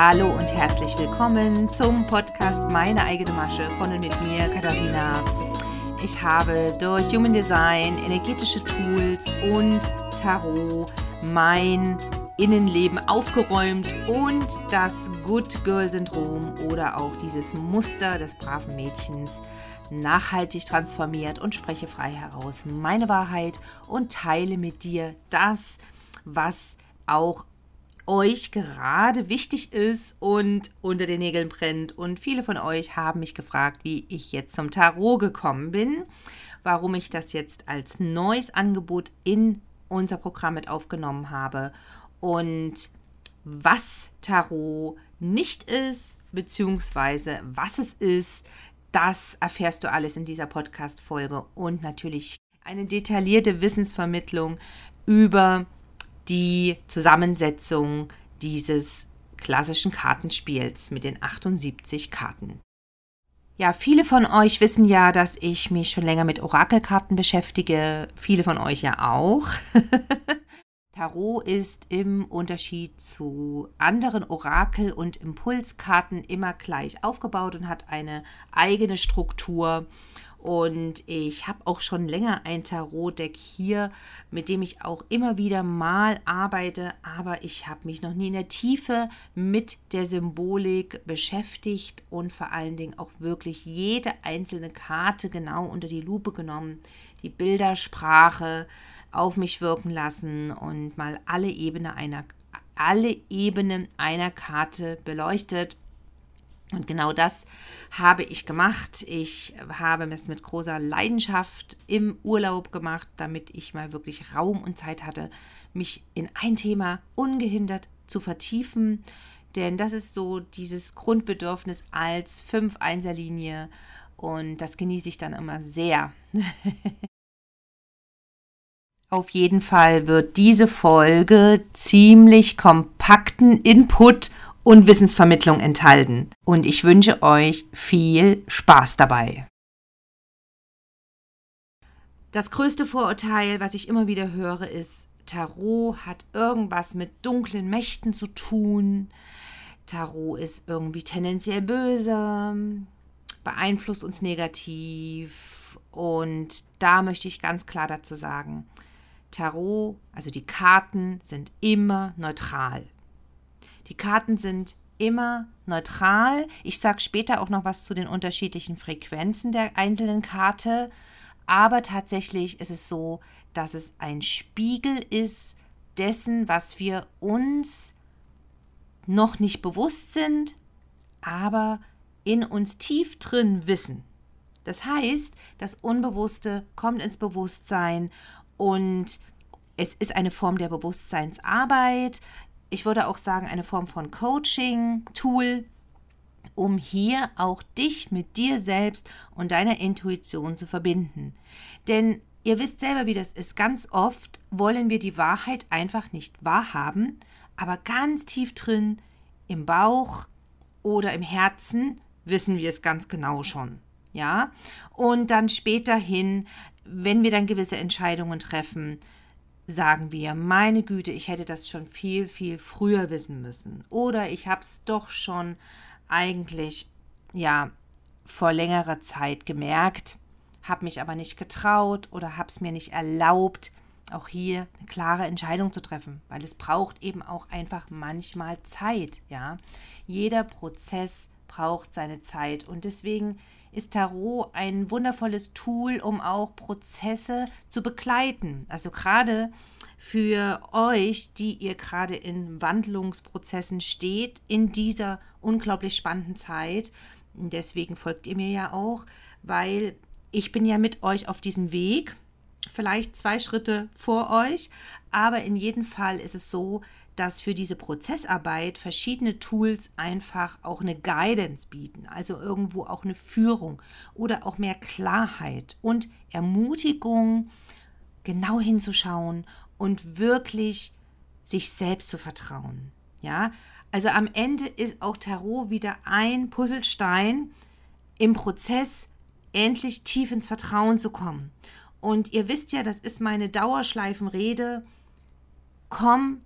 Hallo und herzlich willkommen zum Podcast Meine eigene Masche von und mit mir, Katharina. Ich habe durch Human Design, energetische Tools und Tarot mein Innenleben aufgeräumt und das Good Girl Syndrom oder auch dieses Muster des braven Mädchens nachhaltig transformiert und spreche frei heraus meine Wahrheit und teile mit dir das, was auch euch gerade wichtig ist und unter den Nägeln brennt. Und viele von euch haben mich gefragt, wie ich jetzt zum Tarot gekommen bin, warum ich das jetzt als neues Angebot in unser Programm mit aufgenommen habe und was Tarot nicht ist, beziehungsweise was es ist, das erfährst du alles in dieser Podcast-Folge und natürlich eine detaillierte Wissensvermittlung über die Zusammensetzung dieses klassischen Kartenspiels mit den 78 Karten. Ja, viele von euch wissen ja, dass ich mich schon länger mit Orakelkarten beschäftige. Viele von euch ja auch. Tarot ist im Unterschied zu anderen Orakel- und Impulskarten immer gleich aufgebaut und hat eine eigene Struktur. Und ich habe auch schon länger ein Tarot-Deck hier, mit dem ich auch immer wieder mal arbeite, aber ich habe mich noch nie in der Tiefe mit der Symbolik beschäftigt und vor allen Dingen auch wirklich jede einzelne Karte genau unter die Lupe genommen, die Bildersprache, auf mich wirken lassen und mal alle Ebenen einer, alle Ebenen einer Karte beleuchtet. Und genau das habe ich gemacht. Ich habe es mit großer Leidenschaft im Urlaub gemacht, damit ich mal wirklich Raum und Zeit hatte, mich in ein Thema ungehindert zu vertiefen. Denn das ist so dieses Grundbedürfnis als Fünf-Einser-Linie und das genieße ich dann immer sehr. Auf jeden Fall wird diese Folge ziemlich kompakten Input und Wissensvermittlung enthalten. Und ich wünsche euch viel Spaß dabei. Das größte Vorurteil, was ich immer wieder höre, ist, Tarot hat irgendwas mit dunklen Mächten zu tun. Tarot ist irgendwie tendenziell böse, beeinflusst uns negativ. Und da möchte ich ganz klar dazu sagen, Tarot, also die Karten, sind immer neutral. Die Karten sind immer neutral. Ich sage später auch noch was zu den unterschiedlichen Frequenzen der einzelnen Karte. Aber tatsächlich ist es so, dass es ein Spiegel ist dessen, was wir uns noch nicht bewusst sind, aber in uns tief drin wissen. Das heißt, das Unbewusste kommt ins Bewusstsein und es ist eine Form der Bewusstseinsarbeit. Ich würde auch sagen, eine Form von Coaching, Tool, um hier auch dich mit dir selbst und deiner Intuition zu verbinden. Denn ihr wisst selber, wie das ist. Ganz oft wollen wir die Wahrheit einfach nicht wahrhaben, aber ganz tief drin im Bauch oder im Herzen wissen wir es ganz genau schon. Ja, und dann später hin wenn wir dann gewisse Entscheidungen treffen, sagen wir, meine Güte, ich hätte das schon viel, viel früher wissen müssen. Oder ich habe es doch schon eigentlich, ja, vor längerer Zeit gemerkt, habe mich aber nicht getraut oder habe es mir nicht erlaubt, auch hier eine klare Entscheidung zu treffen, weil es braucht eben auch einfach manchmal Zeit, ja. Jeder Prozess braucht seine Zeit und deswegen ist Tarot ein wundervolles Tool, um auch Prozesse zu begleiten. Also gerade für euch, die ihr gerade in Wandlungsprozessen steht, in dieser unglaublich spannenden Zeit. Deswegen folgt ihr mir ja auch, weil ich bin ja mit euch auf diesem Weg, vielleicht zwei Schritte vor euch, aber in jedem Fall ist es so, dass für diese Prozessarbeit verschiedene Tools einfach auch eine Guidance bieten, also irgendwo auch eine Führung oder auch mehr Klarheit und Ermutigung, genau hinzuschauen und wirklich sich selbst zu vertrauen. Ja, also am Ende ist auch Tarot wieder ein Puzzlestein im Prozess, endlich tief ins Vertrauen zu kommen. Und ihr wisst ja, das ist meine Dauerschleifenrede. Komm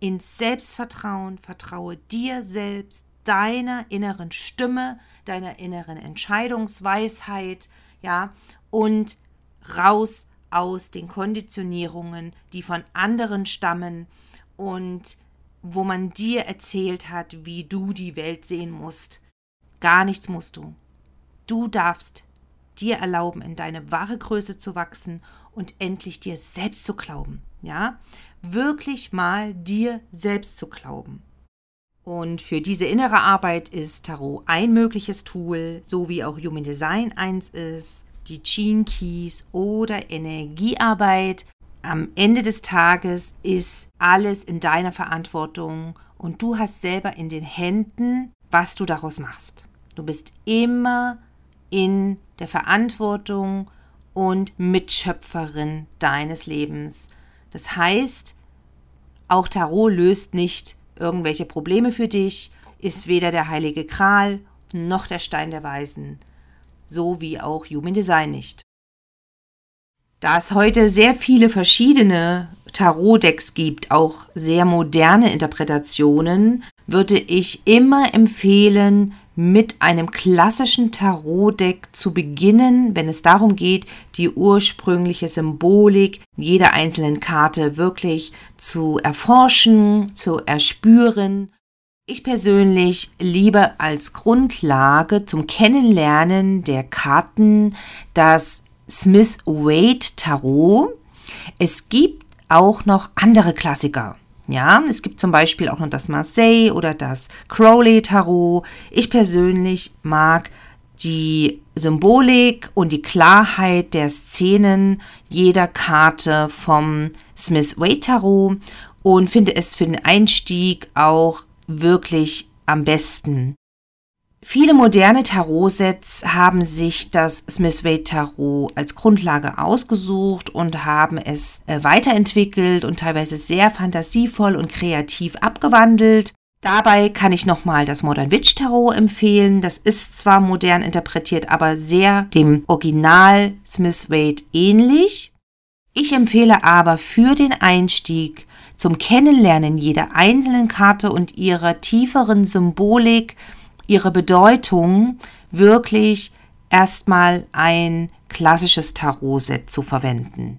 ins Selbstvertrauen, vertraue dir selbst, deiner inneren Stimme, deiner inneren Entscheidungsweisheit, ja, und raus aus den Konditionierungen, die von anderen stammen und wo man dir erzählt hat, wie du die Welt sehen musst. Gar nichts musst du. Du darfst dir erlauben, in deine wahre Größe zu wachsen und endlich dir selbst zu glauben. Ja, wirklich mal dir selbst zu glauben. Und für diese innere Arbeit ist Tarot ein mögliches Tool, so wie auch Human Design eins ist, die Gene Keys oder Energiearbeit. Am Ende des Tages ist alles in deiner Verantwortung und du hast selber in den Händen, was du daraus machst. Du bist immer in der Verantwortung und Mitschöpferin deines Lebens. Das heißt, auch Tarot löst nicht irgendwelche Probleme für dich, ist weder der heilige Kral noch der Stein der Weisen, so wie auch Human Design nicht. Da es heute sehr viele verschiedene Tarot-Decks gibt, auch sehr moderne Interpretationen, würde ich immer empfehlen, mit einem klassischen Tarot-Deck zu beginnen, wenn es darum geht, die ursprüngliche Symbolik jeder einzelnen Karte wirklich zu erforschen, zu erspüren. Ich persönlich liebe als Grundlage zum Kennenlernen der Karten das Smith-Wade Tarot. Es gibt auch noch andere Klassiker. Ja, es gibt zum Beispiel auch noch das Marseille oder das Crowley Tarot. Ich persönlich mag die Symbolik und die Klarheit der Szenen jeder Karte vom Smith Wade Tarot und finde es für den Einstieg auch wirklich am besten. Viele moderne Tarotsets haben sich das Smith Wade Tarot als Grundlage ausgesucht und haben es äh, weiterentwickelt und teilweise sehr fantasievoll und kreativ abgewandelt. Dabei kann ich nochmal das Modern Witch Tarot empfehlen. Das ist zwar modern interpretiert, aber sehr dem Original Smith Wade ähnlich. Ich empfehle aber für den Einstieg zum Kennenlernen jeder einzelnen Karte und ihrer tieferen Symbolik ihre Bedeutung wirklich erstmal ein klassisches Tarot-Set zu verwenden.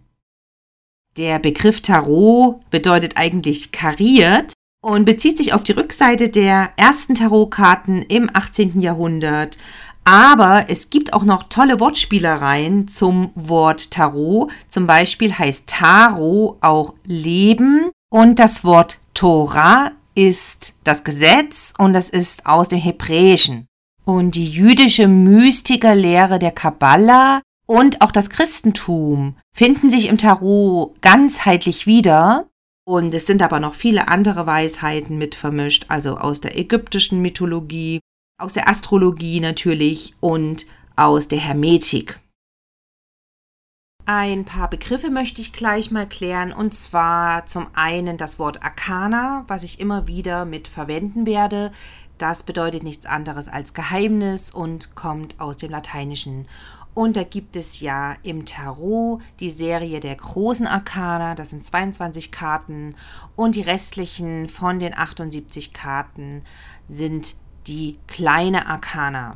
Der Begriff Tarot bedeutet eigentlich kariert und bezieht sich auf die Rückseite der ersten Tarotkarten im 18. Jahrhundert. Aber es gibt auch noch tolle Wortspielereien zum Wort Tarot. Zum Beispiel heißt Tarot auch Leben und das Wort Torah ist das Gesetz und das ist aus dem Hebräischen. Und die jüdische Mystikerlehre der Kabbala und auch das Christentum finden sich im Tarot ganzheitlich wieder. Und es sind aber noch viele andere Weisheiten mit vermischt, also aus der ägyptischen Mythologie, aus der Astrologie natürlich und aus der Hermetik. Ein paar Begriffe möchte ich gleich mal klären und zwar zum einen das Wort Arcana, was ich immer wieder mit verwenden werde. Das bedeutet nichts anderes als Geheimnis und kommt aus dem Lateinischen. Und da gibt es ja im Tarot die Serie der großen Arkana, das sind 22 Karten und die restlichen von den 78 Karten sind die kleine Arkana.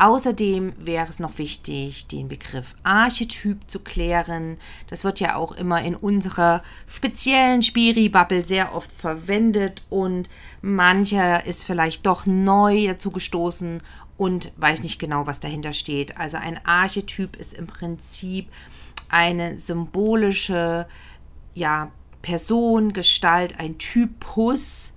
Außerdem wäre es noch wichtig, den Begriff Archetyp zu klären. Das wird ja auch immer in unserer speziellen Spiri-Bubble sehr oft verwendet und mancher ist vielleicht doch neu dazu gestoßen und weiß nicht genau, was dahinter steht. Also ein Archetyp ist im Prinzip eine symbolische ja, Person, Gestalt, ein Typus,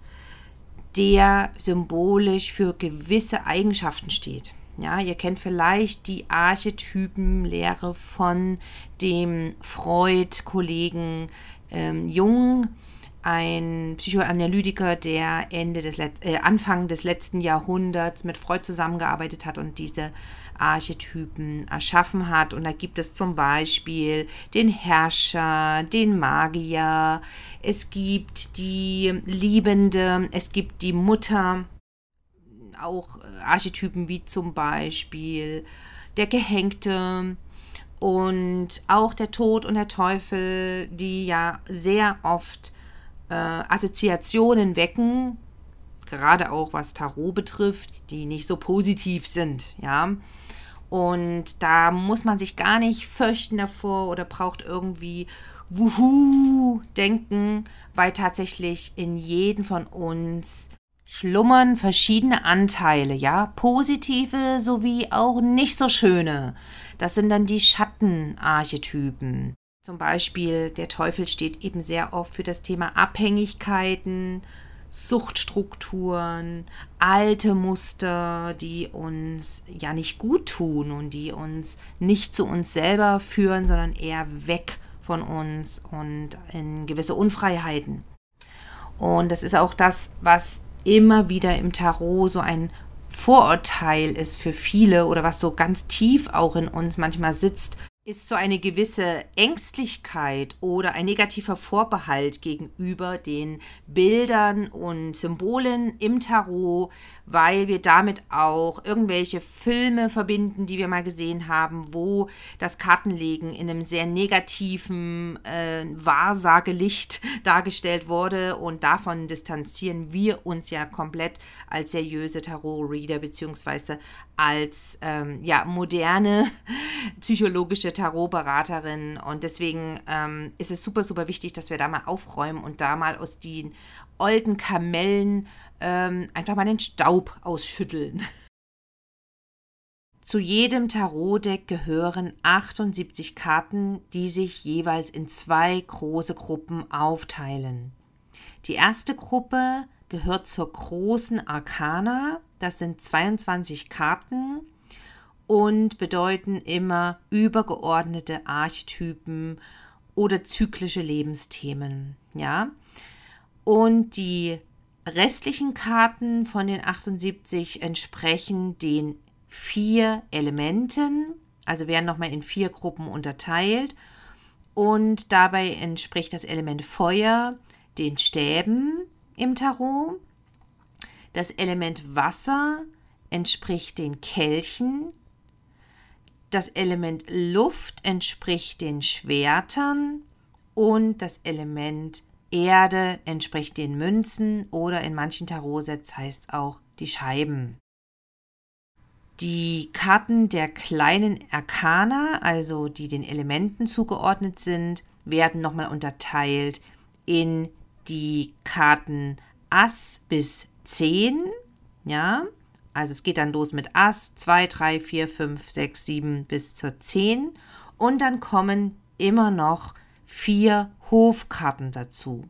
der symbolisch für gewisse Eigenschaften steht. Ja, ihr kennt vielleicht die Archetypenlehre von dem Freud-Kollegen ähm, Jung, ein Psychoanalytiker, der Ende des Let äh, Anfang des letzten Jahrhunderts mit Freud zusammengearbeitet hat und diese Archetypen erschaffen hat. Und da gibt es zum Beispiel den Herrscher, den Magier, es gibt die Liebende, es gibt die Mutter, auch äh, Archetypen wie zum Beispiel der Gehängte und auch der Tod und der Teufel, die ja sehr oft äh, Assoziationen wecken, gerade auch was Tarot betrifft, die nicht so positiv sind, ja. Und da muss man sich gar nicht fürchten davor oder braucht irgendwie Wuhu denken, weil tatsächlich in jedem von uns schlummern verschiedene Anteile, ja, positive sowie auch nicht so schöne. Das sind dann die Schattenarchetypen. Zum Beispiel der Teufel steht eben sehr oft für das Thema Abhängigkeiten, Suchtstrukturen, alte Muster, die uns ja nicht gut tun und die uns nicht zu uns selber führen, sondern eher weg von uns und in gewisse Unfreiheiten. Und das ist auch das, was immer wieder im Tarot so ein Vorurteil ist für viele oder was so ganz tief auch in uns manchmal sitzt, ist so eine gewisse Ängstlichkeit oder ein negativer Vorbehalt gegenüber den Bildern und Symbolen im Tarot, weil wir damit auch irgendwelche Filme verbinden, die wir mal gesehen haben, wo das Kartenlegen in einem sehr negativen äh, Wahrsagelicht dargestellt wurde und davon distanzieren wir uns ja komplett als seriöse Tarot-Reader beziehungsweise als ähm, ja, moderne psychologische Tarotberaterin. Und deswegen ähm, ist es super, super wichtig, dass wir da mal aufräumen und da mal aus den alten Kamellen ähm, einfach mal den Staub ausschütteln. Zu jedem Tarotdeck gehören 78 Karten, die sich jeweils in zwei große Gruppen aufteilen. Die erste Gruppe gehört zur großen Arkana, das sind 22 Karten und bedeuten immer übergeordnete Archetypen oder zyklische Lebensthemen, ja? Und die restlichen Karten von den 78 entsprechen den vier Elementen, also werden nochmal in vier Gruppen unterteilt. Und dabei entspricht das Element Feuer den Stäben im Tarot. Das Element Wasser entspricht den Kelchen. Das Element Luft entspricht den Schwertern. Und das Element Erde entspricht den Münzen oder in manchen Tarotsets heißt es auch die Scheiben. Die Karten der kleinen Arkana, also die den Elementen zugeordnet sind, werden nochmal unterteilt in die Karten Ass bis 10. Ja, also es geht dann los mit Ass 2, 3, 4, 5, 6, 7 bis zur 10. Und dann kommen immer noch vier Hofkarten dazu.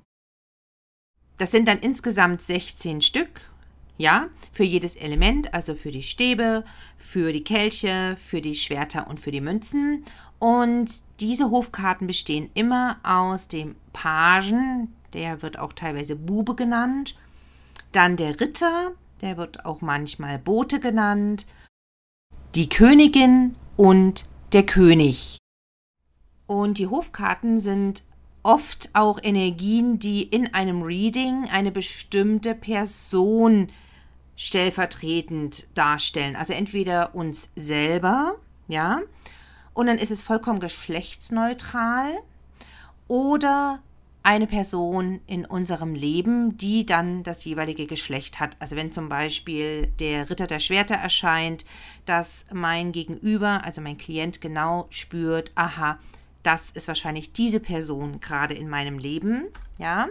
Das sind dann insgesamt 16 Stück, ja, für jedes Element, also für die Stäbe, für die Kelche, für die Schwerter und für die Münzen. Und diese Hofkarten bestehen immer aus dem Pagen, der wird auch teilweise Bube genannt, dann der Ritter, der wird auch manchmal Bote genannt, die Königin und der König. Und die Hofkarten sind oft auch Energien, die in einem Reading eine bestimmte Person stellvertretend darstellen. Also entweder uns selber, ja, und dann ist es vollkommen geschlechtsneutral oder eine Person in unserem Leben, die dann das jeweilige Geschlecht hat. Also wenn zum Beispiel der Ritter der Schwerter erscheint, dass mein Gegenüber, also mein Klient genau spürt, aha, das ist wahrscheinlich diese Person gerade in meinem Leben, ja.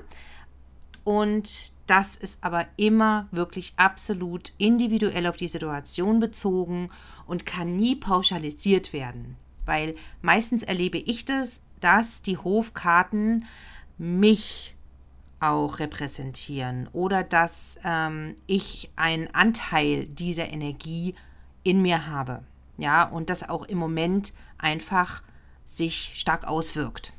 Und das ist aber immer wirklich absolut individuell auf die Situation bezogen und kann nie pauschalisiert werden, weil meistens erlebe ich das, dass die Hofkarten mich auch repräsentieren oder dass ähm, ich einen Anteil dieser Energie in mir habe. Ja, und das auch im Moment einfach sich stark auswirkt.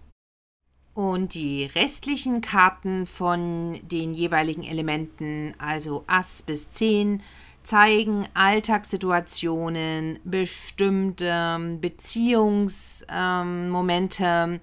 Und die restlichen Karten von den jeweiligen Elementen, also Ass bis 10, zeigen Alltagssituationen, bestimmte Beziehungsmomente, ähm,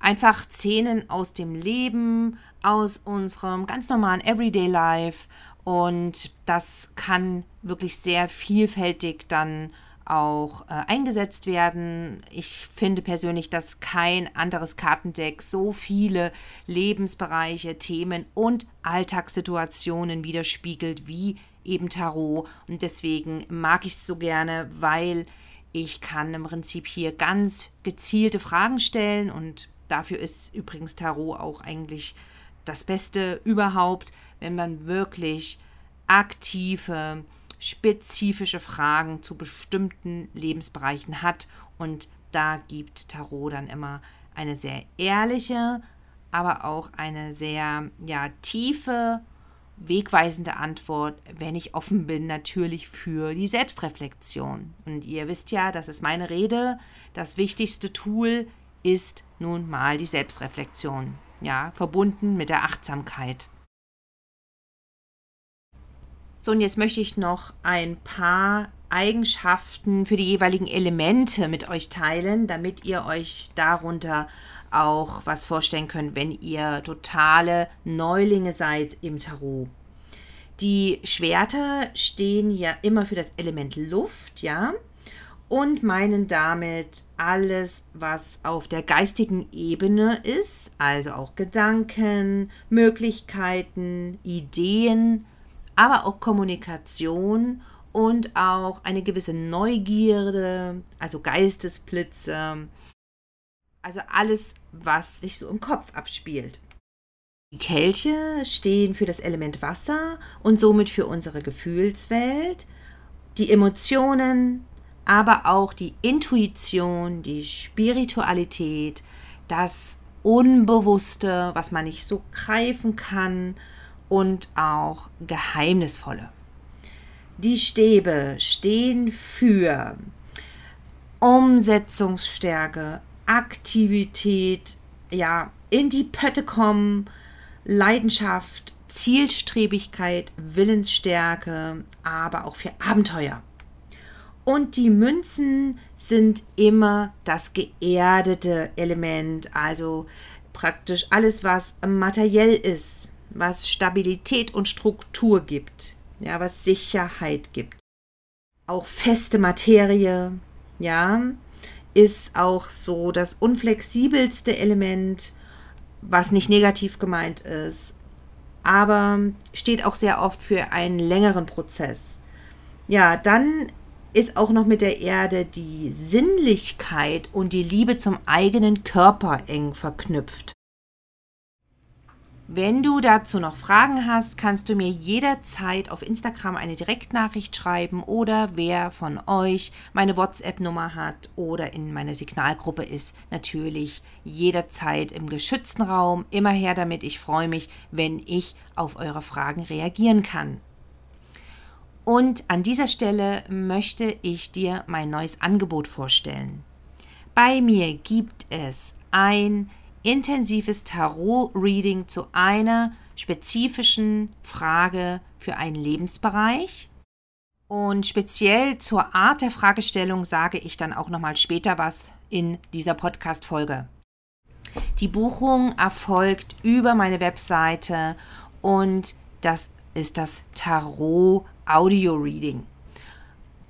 einfach Szenen aus dem Leben, aus unserem ganz normalen Everyday Life. Und das kann wirklich sehr vielfältig dann auch äh, eingesetzt werden. Ich finde persönlich, dass kein anderes Kartendeck so viele Lebensbereiche, Themen und Alltagssituationen widerspiegelt wie eben Tarot. Und deswegen mag ich es so gerne, weil ich kann im Prinzip hier ganz gezielte Fragen stellen und dafür ist übrigens Tarot auch eigentlich das Beste überhaupt, wenn man wirklich aktive, spezifische Fragen zu bestimmten Lebensbereichen hat. Und da gibt Tarot dann immer eine sehr ehrliche, aber auch eine sehr ja, tiefe, wegweisende Antwort, wenn ich offen bin, natürlich für die Selbstreflexion. Und ihr wisst ja, das ist meine Rede. Das wichtigste Tool ist nun mal die Selbstreflexion, ja, verbunden mit der Achtsamkeit. So, und jetzt möchte ich noch ein paar Eigenschaften für die jeweiligen Elemente mit euch teilen, damit ihr euch darunter auch was vorstellen könnt, wenn ihr totale Neulinge seid im Tarot. Die Schwerter stehen ja immer für das Element Luft, ja, und meinen damit alles, was auf der geistigen Ebene ist, also auch Gedanken, Möglichkeiten, Ideen, aber auch Kommunikation und auch eine gewisse Neugierde, also Geistesblitze, also alles, was sich so im Kopf abspielt. Die Kelche stehen für das Element Wasser und somit für unsere Gefühlswelt, die Emotionen, aber auch die Intuition, die Spiritualität, das Unbewusste, was man nicht so greifen kann und auch geheimnisvolle. Die Stäbe stehen für Umsetzungsstärke, Aktivität, ja, in die Pötte kommen, Leidenschaft, Zielstrebigkeit, Willensstärke, aber auch für Abenteuer. Und die Münzen sind immer das geerdete Element, also praktisch alles, was materiell ist, was Stabilität und Struktur gibt, ja, was Sicherheit gibt. Auch feste Materie, ja, ist auch so das unflexibelste Element, was nicht negativ gemeint ist, aber steht auch sehr oft für einen längeren Prozess. Ja, dann ist auch noch mit der Erde die Sinnlichkeit und die Liebe zum eigenen Körper eng verknüpft. Wenn du dazu noch Fragen hast, kannst du mir jederzeit auf Instagram eine Direktnachricht schreiben oder wer von euch meine WhatsApp-Nummer hat oder in meiner Signalgruppe ist, natürlich jederzeit im geschützten Raum. Immer her damit. Ich freue mich, wenn ich auf eure Fragen reagieren kann. Und an dieser Stelle möchte ich dir mein neues Angebot vorstellen. Bei mir gibt es ein intensives Tarot-Reading zu einer spezifischen Frage für einen Lebensbereich. Und speziell zur Art der Fragestellung sage ich dann auch nochmal später was in dieser Podcast-Folge. Die Buchung erfolgt über meine Webseite und das ist das Tarot Audio Reading.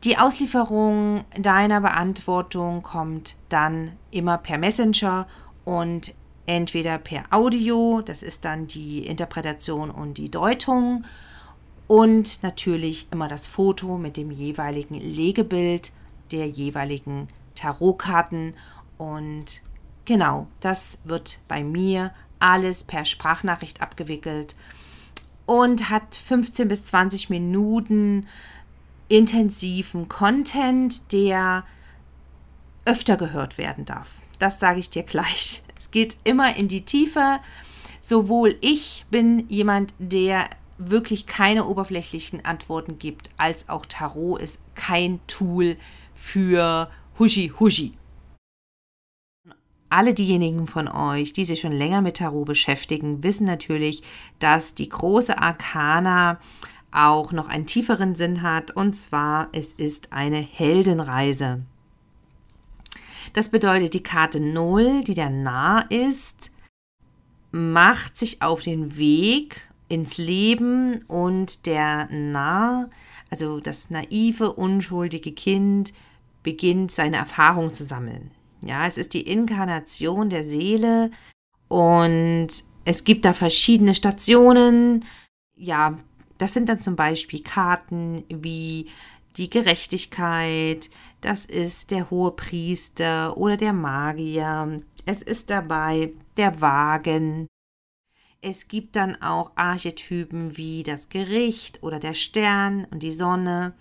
Die Auslieferung deiner Beantwortung kommt dann immer per Messenger und entweder per Audio, das ist dann die Interpretation und die Deutung, und natürlich immer das Foto mit dem jeweiligen Legebild der jeweiligen Tarotkarten. Und genau, das wird bei mir alles per Sprachnachricht abgewickelt und hat 15 bis 20 Minuten intensiven Content, der öfter gehört werden darf. Das sage ich dir gleich. Es geht immer in die Tiefe. Sowohl ich bin jemand, der wirklich keine oberflächlichen Antworten gibt, als auch Tarot ist kein Tool für Huschi Huschi. Alle diejenigen von euch, die sich schon länger mit Tarot beschäftigen, wissen natürlich, dass die große Arkana auch noch einen tieferen Sinn hat, und zwar es ist eine Heldenreise. Das bedeutet, die Karte 0, die der Nah ist, macht sich auf den Weg ins Leben und der Nah, also das naive, unschuldige Kind, beginnt, seine Erfahrung zu sammeln. Ja, es ist die Inkarnation der Seele und es gibt da verschiedene Stationen. Ja, das sind dann zum Beispiel Karten wie die Gerechtigkeit, das ist der hohe Priester oder der Magier. Es ist dabei der Wagen. Es gibt dann auch Archetypen wie das Gericht oder der Stern und die Sonne.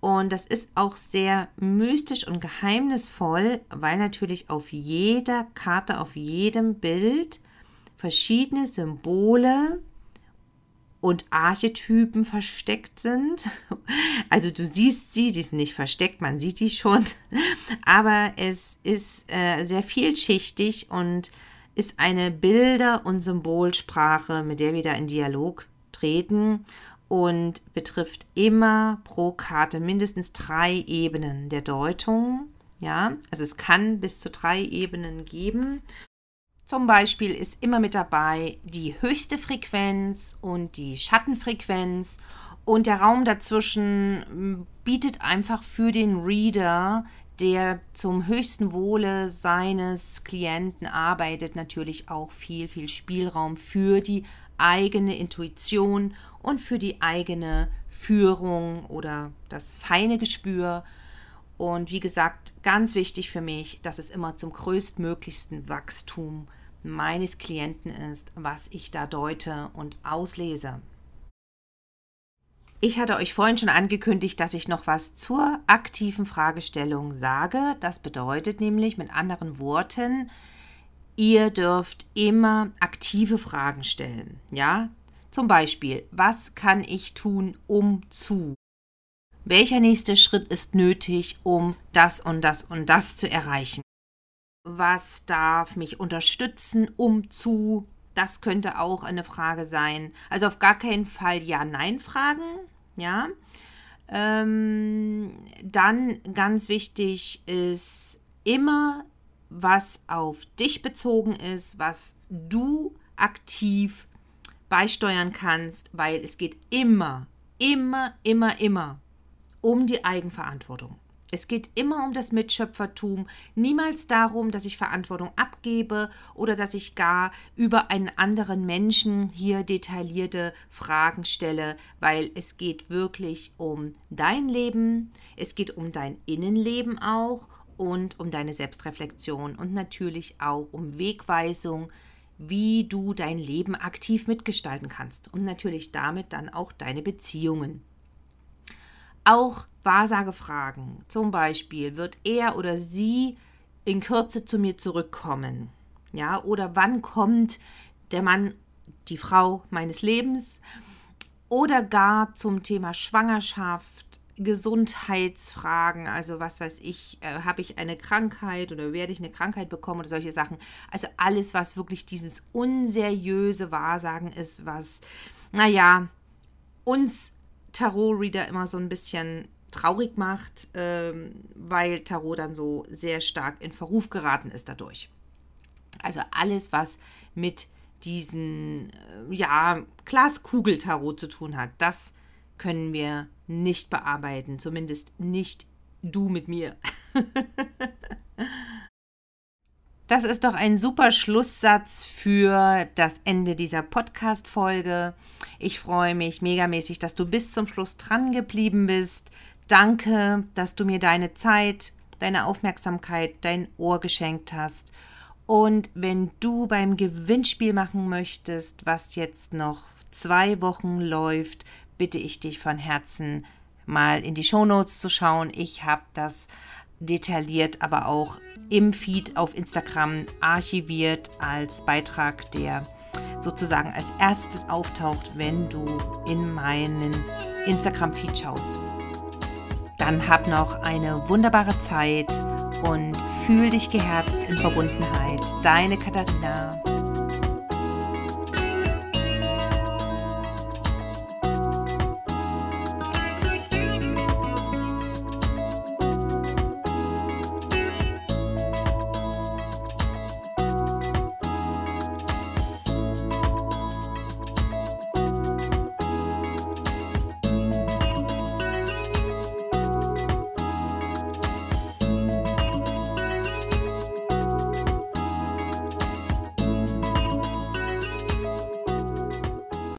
Und das ist auch sehr mystisch und geheimnisvoll, weil natürlich auf jeder Karte, auf jedem Bild verschiedene Symbole und Archetypen versteckt sind. Also du siehst sie, die sind nicht versteckt, man sieht die schon, aber es ist äh, sehr vielschichtig und ist eine Bilder- und Symbolsprache, mit der wir da in Dialog treten und betrifft immer pro Karte mindestens drei Ebenen der Deutung. Ja, also es kann bis zu drei Ebenen geben. Zum Beispiel ist immer mit dabei die höchste Frequenz und die Schattenfrequenz und der Raum dazwischen bietet einfach für den Reader, der zum höchsten Wohle seines Klienten arbeitet, natürlich auch viel, viel Spielraum für die eigene Intuition und für die eigene Führung oder das feine Gespür. Und wie gesagt, ganz wichtig für mich, dass es immer zum größtmöglichsten Wachstum meines Klienten ist, was ich da deute und auslese. Ich hatte euch vorhin schon angekündigt, dass ich noch was zur aktiven Fragestellung sage. Das bedeutet nämlich mit anderen Worten, ihr dürft immer aktive Fragen stellen. Ja, zum Beispiel, was kann ich tun, um zu? Welcher nächste Schritt ist nötig, um das und das und das zu erreichen? Was darf mich unterstützen, um zu? Das könnte auch eine Frage sein. Also auf gar keinen Fall Ja-Nein-Fragen. Ja. Ähm, dann ganz wichtig ist immer, was auf dich bezogen ist, was du aktiv beisteuern kannst, weil es geht immer, immer, immer, immer um die Eigenverantwortung. Es geht immer um das Mitschöpfertum, niemals darum, dass ich Verantwortung abgebe oder dass ich gar über einen anderen Menschen hier detaillierte Fragen stelle, weil es geht wirklich um dein Leben, es geht um dein Innenleben auch und um deine Selbstreflexion und natürlich auch um Wegweisung, wie du dein Leben aktiv mitgestalten kannst und natürlich damit dann auch deine Beziehungen. Auch Wahrsagefragen, zum Beispiel, wird er oder sie in Kürze zu mir zurückkommen? Ja, oder wann kommt der Mann, die Frau meines Lebens? Oder gar zum Thema Schwangerschaft, Gesundheitsfragen, also was weiß ich, äh, habe ich eine Krankheit oder werde ich eine Krankheit bekommen oder solche Sachen. Also alles, was wirklich dieses unseriöse Wahrsagen ist, was, naja, uns Tarot-Reader immer so ein bisschen traurig macht, ähm, weil Tarot dann so sehr stark in Verruf geraten ist dadurch. Also alles, was mit diesen, äh, ja, Glaskugel-Tarot zu tun hat, das können wir nicht bearbeiten. Zumindest nicht du mit mir. Das ist doch ein super Schlusssatz für das Ende dieser Podcast-Folge. Ich freue mich megamäßig, dass du bis zum Schluss dran geblieben bist. Danke, dass du mir deine Zeit, deine Aufmerksamkeit, dein Ohr geschenkt hast. Und wenn du beim Gewinnspiel machen möchtest, was jetzt noch zwei Wochen läuft, bitte ich dich von Herzen mal in die Shownotes zu schauen. Ich habe das detailliert, aber auch im Feed auf Instagram archiviert als Beitrag, der sozusagen als erstes auftaucht, wenn du in meinen Instagram-Feed schaust. Dann hab noch eine wunderbare Zeit und fühl dich geherzt in Verbundenheit. Deine Katharina.